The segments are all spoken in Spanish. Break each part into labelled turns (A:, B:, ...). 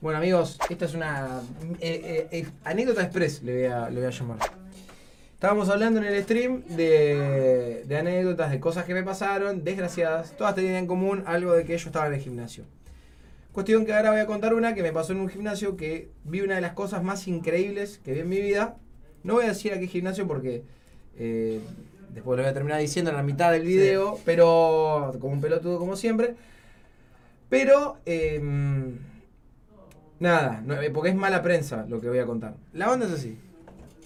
A: Bueno, amigos, esta es una eh, eh, eh, anécdota express, le voy, a, le voy a llamar. Estábamos hablando en el stream de, de anécdotas, de cosas que me pasaron, desgraciadas. Todas tenían en común algo de que yo estaba en el gimnasio. Cuestión que ahora voy a contar una que me pasó en un gimnasio que vi una de las cosas más increíbles que vi en mi vida. No voy a decir a qué gimnasio porque eh, después lo voy a terminar diciendo en la mitad del video, pero como un pelotudo como siempre. Pero, eh, nada, no, eh, porque es mala prensa lo que voy a contar. La onda es así.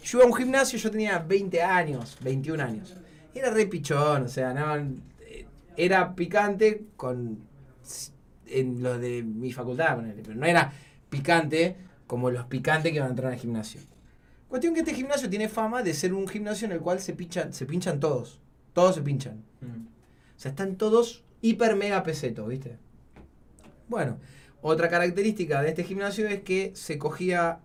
A: Yo iba a un gimnasio, yo tenía 20 años, 21 años. Era re pichón, o sea, no, eh, era picante con en lo de mi facultad, pero no era picante como los picantes que van a entrar al gimnasio. Cuestión que este gimnasio tiene fama de ser un gimnasio en el cual se pinchan, se pinchan todos. Todos se pinchan. O sea, están todos hiper mega pesetos, ¿viste? Bueno, otra característica de este gimnasio es que se cogía.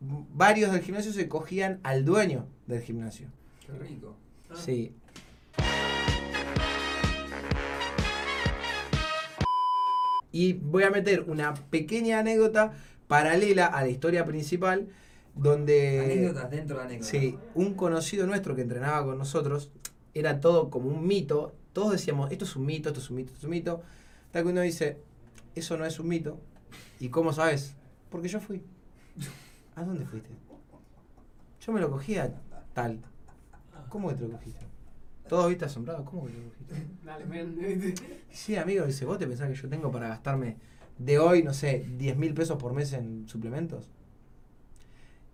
A: Varios del gimnasio se cogían al dueño del gimnasio.
B: Qué rico.
A: Sí. Y voy a meter una pequeña anécdota paralela a la historia principal, donde...
B: Anécdotas dentro de anécdotas.
A: Sí, un conocido nuestro que entrenaba con nosotros, era todo como un mito. Todos decíamos, esto es un mito, esto es un mito, esto es un mito. Tal que uno dice, eso no es un mito. ¿Y cómo sabes? Porque yo fui. ¿A dónde fuiste? Yo me lo cogía tal. ¿Cómo que te lo cogiste? Todos viste asombrados, ¿cómo que te lo cogiste?
C: Dale.
A: Sí, amigo, dice, ¿vos te pensás que yo tengo para gastarme de hoy, no sé, 10 mil pesos por mes en suplementos?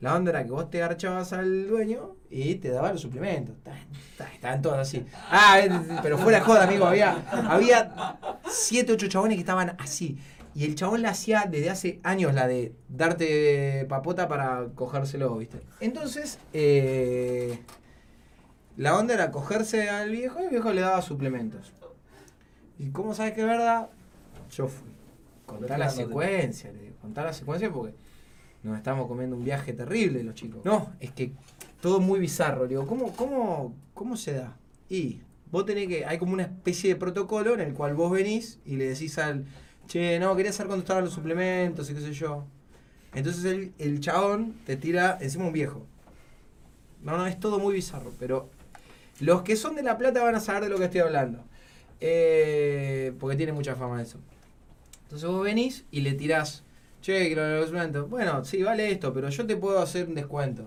A: La onda era que vos te archabas al dueño y te daba los suplementos. Ta- ta- Estaban todos así. Ah, eh, pero fuera joda, amigo. Había, había 7, 8 chabones que estaban así. Y el chabón la hacía desde hace años, la de darte papota para cogérselo, ¿viste? Entonces, eh, la onda era cogerse al viejo y el viejo le daba suplementos. ¿Y cómo sabes que es verdad? Yo fui. Contá la secuencia, le digo. Contá la secuencia porque nos estamos comiendo un viaje terrible los chicos. No, es que todo muy bizarro. Digo, ¿cómo, cómo, ¿cómo se da? Y vos tenés que. Hay como una especie de protocolo en el cual vos venís y le decís al. Che, no, quería saber cuándo estaban los suplementos y qué sé yo. Entonces el, el chabón te tira encima un viejo. No, no, es todo muy bizarro, pero los que son de La Plata van a saber de lo que estoy hablando. Eh, porque tiene mucha fama eso. Entonces vos venís y le tirás, che, que lo de los suplementos. Bueno, sí, vale esto, pero yo te puedo hacer un descuento.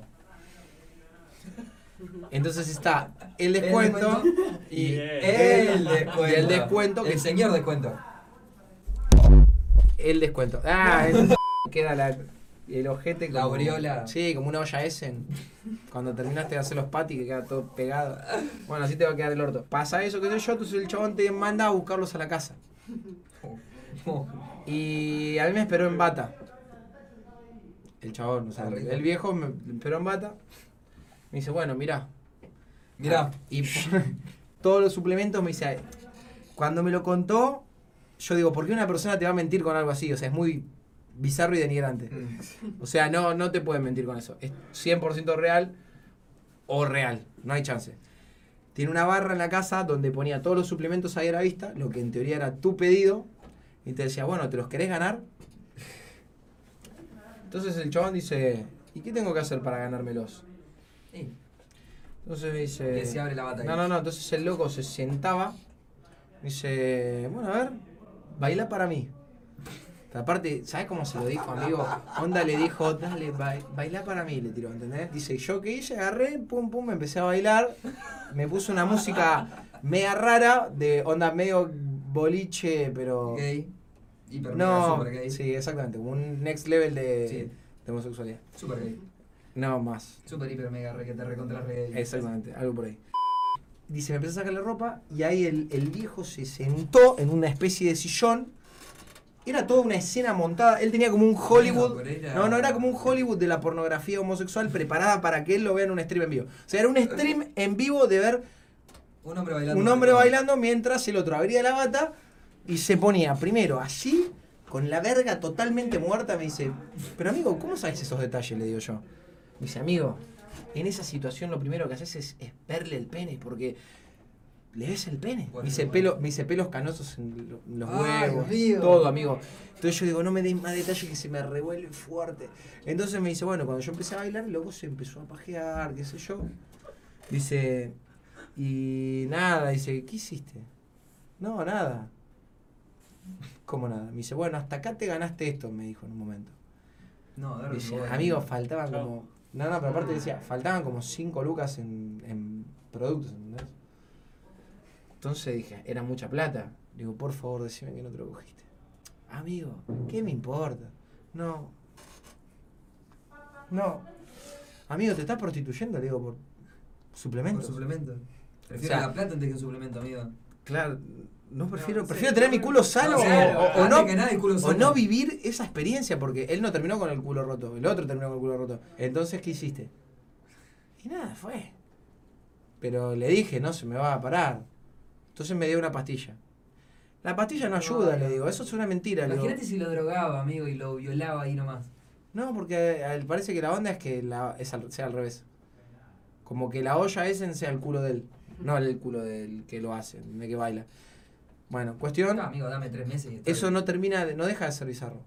A: Entonces está el descuento y.
B: El descuento.
A: Y el descuento que
B: El señor descuento.
A: el descuento. Ah, el- queda la, el ojete
B: La
A: como-
B: aureola.
A: Sí, como una olla Essen. Cuando terminaste de hacer los patis que queda todo pegado. Bueno, así te va a quedar el orto. Pasa eso, que sé yo, entonces el chabón te manda a buscarlos a la casa. Y a mí me esperó en bata. El chabón, o sea,
B: Ah,
A: el viejo me me esperó en bata. Me dice, bueno, mirá.
B: Mirá.
A: Y todos los suplementos me dice, cuando me lo contó, yo digo, ¿por qué una persona te va a mentir con algo así? O sea, es muy bizarro y denigrante. O sea, no, no te pueden mentir con eso. Es 100% real o real. No hay chance. Tiene una barra en la casa donde ponía todos los suplementos ahí a la vista, lo que en teoría era tu pedido, y te decía, bueno, ¿te los querés ganar? Entonces el chabón dice, ¿y qué tengo que hacer para ganármelos?
B: Sí.
A: Entonces me dice...
B: Que se abre la bata ahí.
A: No, no, no. Entonces el loco se sentaba. Dice, bueno, a ver, baila para mí. Aparte, ¿sabes cómo se lo dijo, amigo? Onda le dijo, dale, ba- baila para mí, le tiró, ¿entendés? Dice, yo qué hice, agarré, pum, pum, me empecé a bailar. Me puso una música media rara, de onda medio boliche, pero...
B: Hiper
A: No,
B: super gay.
A: sí, exactamente, un next level de,
B: Sí.
A: de homosexualidad.
B: Super gay.
A: No, más.
B: Super hiper mega re que te recontra re gay.
A: Exactamente, algo por ahí. Dice, me empecé a sacar la ropa y ahí el, el viejo se sentó en una especie de sillón. Era toda una escena montada. Él tenía como un Hollywood. No, no, era como un Hollywood de la pornografía homosexual preparada para que él lo vea en un stream en vivo. O sea, era un stream en vivo de ver
B: Un hombre bailando.
A: un hombre bailando mientras el otro abría la bata y se ponía primero así, con la verga totalmente muerta. Me dice, pero amigo, ¿cómo sabes esos detalles? Le digo yo. Me dice, amigo, en esa situación lo primero que haces es, es verle el pene, porque ¿le ves el pene?
B: Bueno,
A: me, hice
B: bueno.
A: pelo, me hice pelos canosos en lo- en los
B: Ay,
A: huevos, todo, amigo. Entonces yo digo, no me des más detalle que se me revuelve fuerte. Entonces me dice, bueno, cuando yo empecé a bailar, el loco se empezó a pajear, qué sé yo. Dice, y nada, dice, ¿qué hiciste? No, nada. ¿Cómo nada? Me dice, bueno, hasta acá te ganaste esto, me dijo en un momento.
B: No, agarra
A: Dice, amigo, faltaban como. No, no, pero aparte decía, faltaban como 5 lucas en, en productos, ¿entendés? Entonces dije, era mucha plata. Digo, por favor, decime que no te lo cogiste. Amigo, ¿qué me importa? No. No. Amigo, ¿te estás prostituyendo? Le digo, por
B: Por
A: suplementos.
B: suplemento. Prefiero
A: O sea,
B: la plata antes que un suplemento, amigo.
A: Claro, no prefiero, prefiero tener mi culo sano
B: No,
A: o-
B: claro,
A: o, o
B: antes
A: no,
B: que nada, el culo
A: o
B: sano.
A: no vivir esa experiencia, porque él no terminó con el culo roto, el otro terminó con el culo roto. Entonces, ¿qué hiciste? Y nada, fue. Pero le dije, no se me va a parar. Entonces me dio una pastilla. La pastilla no ayuda, le digo, eso es una mentira.
B: Imagínate si lo drogaba, amigo, y lo violaba ahí nomás.
A: No, porque él parece que la onda es que la, es al- sea al revés. Como que la olla ese sea el culo de él, no el culo del que lo hace, de que baila. Bueno, cuestión.
B: No, amigo, dame tres meses y
A: Eso no termina, de- no deja de ser bizarro.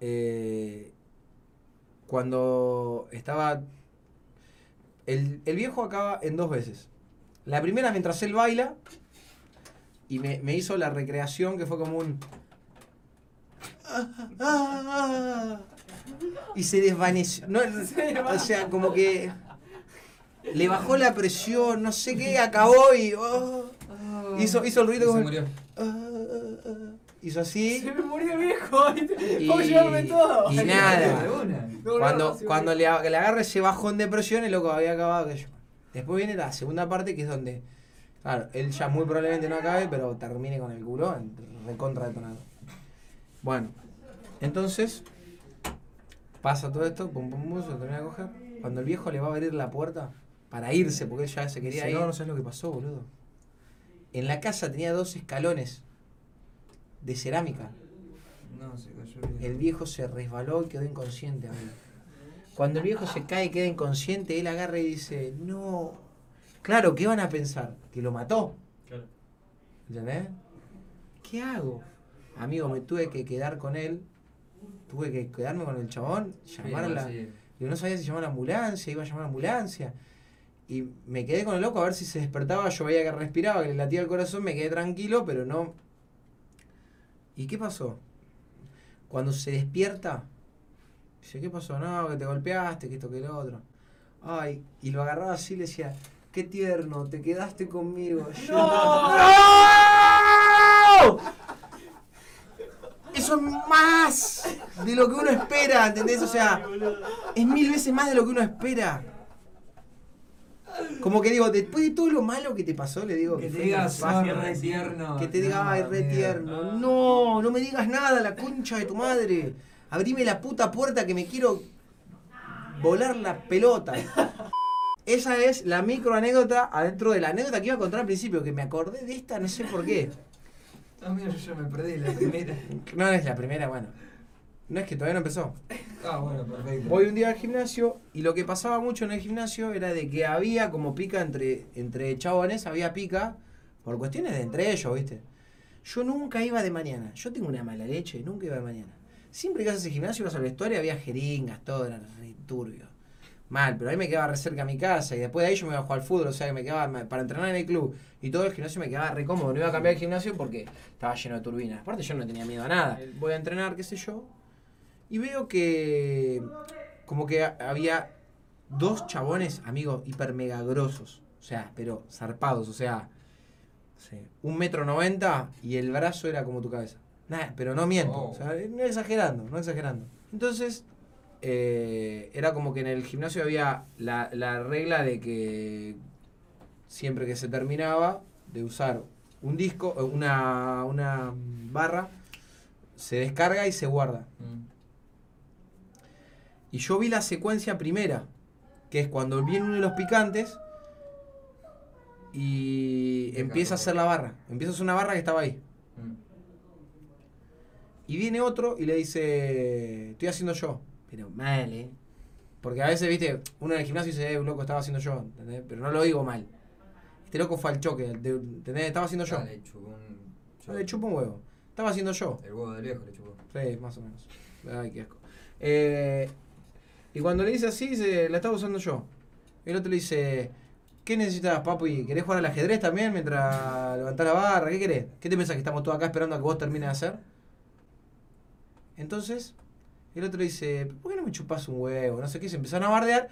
A: Eh, cuando estaba... El, el viejo acaba en dos veces. La primera mientras él baila y me, me hizo la recreación que fue como un... Y se desvaneció. No, no, o sea, como que le bajó la presión, no sé qué, acabó y... oh,
B: Oh.
A: hizo, hizo el ruido
B: Y
A: como...
B: Se murió.
A: Ah, ah, ah. Hizo así.
C: Se me murió el viejo.
A: Y-
C: ¿Cómo llevarme todo?
A: y nada.
C: No,
A: cuando
C: no,
A: cuando le, le agarra ese bajón de presión, el loco había acabado que yo. Después viene la segunda parte que es donde, claro, él ya muy probablemente no acabe, pero termine con el culo en- recontra detonado. Bueno, entonces pasa todo esto, pum pum pum, se lo termina de coger. Cuando el viejo le va a abrir la puerta para irse, porque él ya se quería ir. No, no sabes lo que pasó, boludo. En la casa tenía dos escalones de cerámica.
B: No, se cayó.
A: El viejo se resbaló y quedó inconsciente, amigo. Cuando el viejo se cae y queda inconsciente, él agarra y dice, no. Claro, ¿qué van a pensar? Que lo mató.
C: Claro.
A: ¿Entendés? ¿Qué hago? Amigo, me tuve que quedar con él. Tuve que quedarme con el chabón, llamar a la... Yo no sabía si llamar a la ambulancia, iba a llamar a la ambulancia. Y me quedé con el loco a ver si se despertaba. Yo veía que respiraba, que le latía el corazón, me quedé tranquilo, pero no. ¿Y qué pasó? Cuando se despierta, dice, ¿qué pasó? No, que te golpeaste, que esto, que lo otro. Ay, y lo agarraba así y le decía, qué tierno, te quedaste conmigo. Yo, ¡No! Eso es más de lo que uno espera, ¿entendés? O sea, es mil veces más de lo que uno espera. Como que digo, después de todo lo malo que te pasó, le digo
B: Que te digas, re tierno.
A: Que te diga, ay, re tierno. No, no me digas nada, la concha de tu madre. Abrime la puta puerta que me quiero volar la pelota. Esa es la micro anécdota adentro de la anécdota que iba a contar al principio, que me acordé de esta, no sé por qué.
B: Amigo, yo ya me perdí la primera.
A: No es la primera, bueno. No es que todavía no empezó.
B: Ah, bueno, perfecto.
A: Voy un día al gimnasio y lo que pasaba mucho en el gimnasio era de que había como pica entre, entre chabones, había pica por cuestiones de entre ellos, ¿viste? Yo nunca iba de mañana. Yo tengo una mala leche, nunca iba de mañana. Siempre que a ese gimnasio, ibas al vestuario, había jeringas, todo, era re turbio. Mal, pero ahí me quedaba re cerca a mi casa y después de ahí yo me iba a jugar al fútbol, o sea que me quedaba para entrenar en el club y todo el gimnasio me quedaba re cómodo. No iba a cambiar el gimnasio porque estaba lleno de turbinas. Aparte yo no tenía miedo a nada. Voy a entrenar, qué sé yo, y veo que como que ha- había dos chabones, amigos, hiper mega grosos. O sea, pero zarpados, o sea, no sé, un metro noventa y el brazo era como tu cabeza. Nada, pero no miento,
B: Oh.
A: o sea, no exagerando, no exagerando. Entonces, eh, era como que en el gimnasio había la, la regla de que siempre que se terminaba de usar un disco, eh, una, una barra, se descarga y se guarda.
B: Mm.
A: Y yo vi la secuencia primera, que es cuando viene uno de los picantes y empieza a hacer la barra. Empieza a hacer una barra que estaba ahí.
B: Mm.
A: Y viene otro y le dice, estoy haciendo yo. Pero mal, ¿eh? Porque a veces, viste, uno en el gimnasio dice, eh, un loco estaba haciendo yo, ¿entendés? Pero no lo digo mal. Este loco fue al choque, ¿entendés? Estaba haciendo yo.
B: Dale, chupó un.
A: Yo le chupo un huevo. Estaba haciendo yo.
B: El huevo del viejo le chupó.
A: Sí, más o menos. Ay, qué asco. Eh, y cuando le dice así, dice, la estaba usando yo. El otro le dice, ¿qué necesitas, papi? ¿Querés jugar al ajedrez también mientras levantás la barra? ¿Qué querés? ¿Qué te pensás que estamos todos acá esperando a que vos termines de hacer? Entonces, el otro dice, ¿por qué no me chupás un huevo? No sé qué, se empezaron a bardear.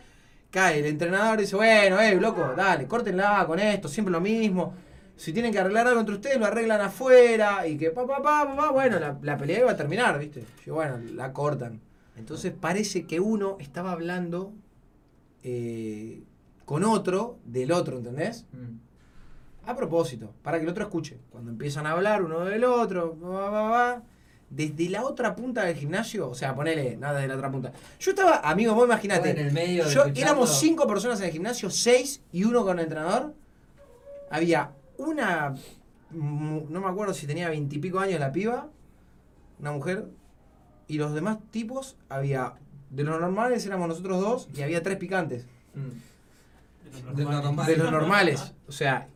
A: Cae el entrenador y dice, bueno, eh, loco, dale, córtenla con esto, siempre lo mismo. Si tienen que arreglar algo entre ustedes, lo arreglan afuera. Y que pa, pa, pa, pa, pa, bueno, la, la pelea iba a terminar, ¿viste? Y bueno, la cortan. Entonces parece que uno estaba hablando eh, con otro del otro, ¿entendés?
B: Mm.
A: A propósito, para que el otro escuche. Cuando empiezan a hablar uno del otro, va, va, va, desde la otra punta del gimnasio, o sea, ponele, nada desde la otra punta. Yo estaba, amigo, vos imaginate,
B: en el medio
A: yo, éramos cinco personas en el gimnasio, seis y uno con el entrenador. Había una, no me acuerdo si tenía veintipico años la piba, una mujer, y los demás tipos, había, de los normales éramos nosotros dos, y había tres picantes
B: Mm. De lo normal.
A: de los normales. O sea,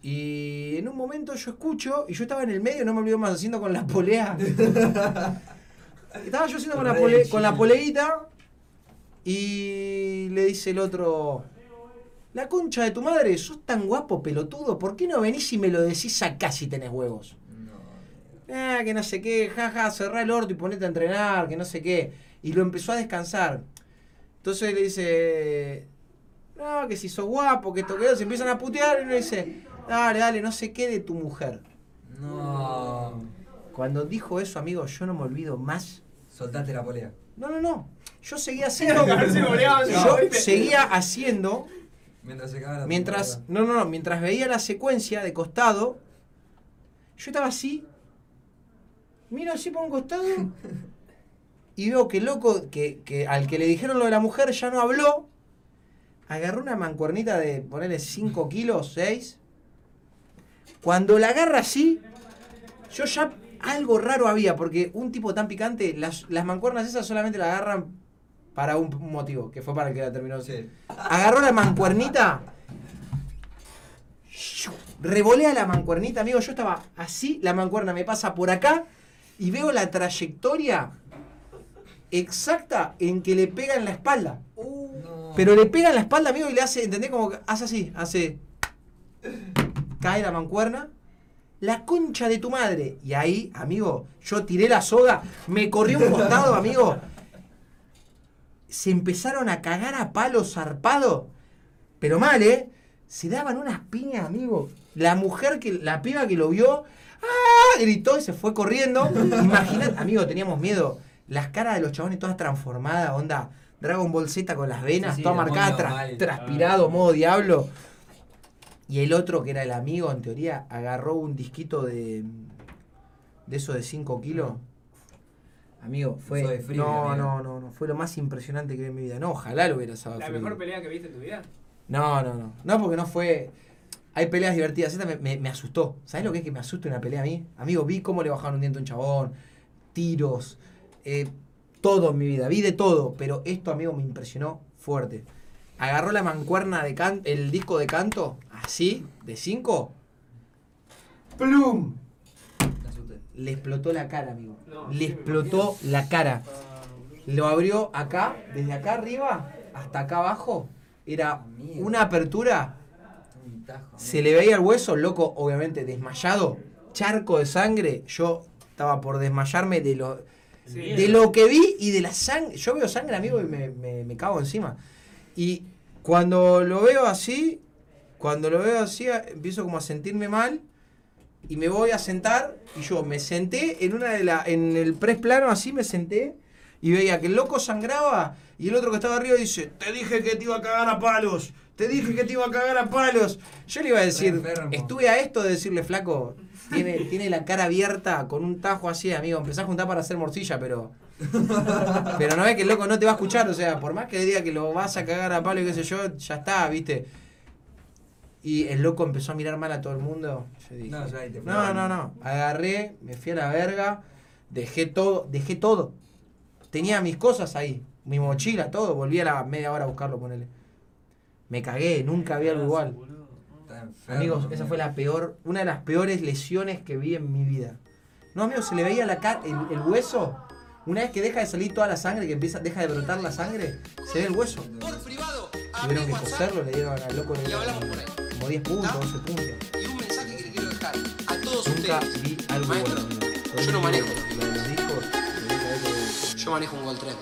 A: y en un momento yo escucho, y yo estaba en el medio, no me olvido más, haciendo con la polea. estaba yo haciendo con la, pole- con la poleita, y le dice el otro. La concha de tu madre, sos tan guapo, pelotudo, ¿por qué no venís y me lo decís acá si tenés huevos?
B: No.
A: Ah, que no sé qué, jaja, cerrá el orto y ponete a entrenar, que no sé qué. Y lo empezó a descansar. Entonces le dice, no, que si sos guapo, que esto que eso", se empiezan a putear y le dice, dale, dale, no sé qué de tu mujer.
B: No.
A: Cuando dijo eso, amigo, yo no me olvido más.
B: Soltaste la polea.
A: No, no, no. Yo seguía haciendo. Yo seguía haciendo.
B: Mientras se la
A: Mientras.
B: temporada.
A: No, no, no. Mientras veía la secuencia de costado. Yo estaba así. Miro así por un costado. Y veo que el loco, que, que al que le dijeron lo de la mujer ya no habló. Agarró una mancuernita de ponerle 5 kilos, 6. Cuando la agarra así, yo ya algo raro había, porque un tipo tan picante, las, las mancuernas esas solamente la agarran para un motivo, que fue para el que la terminó.
B: Sí.
A: Agarró la mancuernita. Revolea la mancuernita, amigo. Yo estaba así, la mancuerna me pasa por acá y veo la trayectoria exacta en que le pega en la espalda.
B: No.
A: Pero le pega en la espalda, amigo, y le hace, ¿entendés? Como que hace así, hace. Cae la mancuerna. La concha de tu madre. Y ahí, amigo, yo tiré la soga, me corrí un costado, amigo. Se empezaron a cagar a palos zarpado. Pero mal, ¿eh? Se daban unas piñas, amigo. La mujer que, la piba que lo vio, ¡ah! gritó y se fue corriendo. Imagínate, amigo, teníamos miedo. Las caras de los chabones todas transformadas, onda Dragon Ball Z con las venas,
B: Sí, sí,
A: toda marcada, tra-
B: mal.
A: transpirado, modo diablo. Y el otro, que era el amigo, en teoría, agarró un disquito de. de eso de 5 kilos. Amigo, fue.
B: De frío,
A: no,
B: amigo.
A: no, no, no. Fue lo más impresionante que vi en mi vida. No, ojalá lo hubiera sabido.
C: La mejor pelea que viste en tu vida.
A: No, no, no. No, porque no fue. Hay peleas divertidas. Esta me, me- me asustó. ¿Sabes lo que es que me asuste una pelea a mí? Amigo, vi cómo le bajaron un diente a un chabón, tiros, eh, todo en mi vida. Vi de todo, pero esto, amigo, me impresionó fuerte. Agarró la mancuerna de canto, el disco de canto, así, de 5. ¡Plum! Le explotó la cara, amigo. Le explotó la cara. Lo abrió acá, desde acá arriba hasta acá abajo. Era una apertura. Se le veía el hueso, loco, obviamente desmayado, charco de sangre. Yo estaba por desmayarme de lo,
C: Sí.
A: de lo que vi y de la sangre. Yo veo sangre, amigo, y me, me- me cago encima. Y cuando lo veo así, cuando lo veo así, empiezo como a sentirme mal y me voy a sentar. Y yo me senté en una de la, en el press plano así, me senté y veía que el loco sangraba y el otro que estaba arriba dice, te dije que te iba a cagar a palos, te dije que te iba a cagar a palos. Yo le iba a decir, estuve a esto de decirle, flaco, tiene, tiene la cara abierta con un tajo así, amigo, empezá a juntar para hacer morcilla, pero... Pero no es que el loco no te va a escuchar, o sea, por más que le diga que lo vas a cagar a palo y qué sé yo, ya está, viste. Y el loco empezó a mirar mal a todo el mundo. Yo dije,
B: no,
A: no, no. Agarré, me fui a la verga, dejé todo, dejé todo. Tenía mis cosas ahí, mi mochila, todo. Volví a la media hora a buscarlo, ponele. Me cagué, nunca había algo igual.
B: Enfermo,
A: Amigos, esa fue la peor, una de las peores lesiones que vi en mi vida. No, amigos, se le veía la cara, el, el hueso. Una vez que deja de salir toda la sangre, que empieza, deja de brotar la sangre, se ve el hueso.
D: Por privado,
A: Tuvieron que coserlo, le dieron al loco le
D: y
A: dieron
D: hablamos por ahí.
A: como 10 puntos, 12 puntos.
D: Y un mensaje que le quiero dejar a todos
A: Nunca
D: ustedes.
A: vi algo
D: Maestro,
A: bueno.
D: yo no manejo.
A: Lo de los discos,
D: Yo manejo un Gol 3.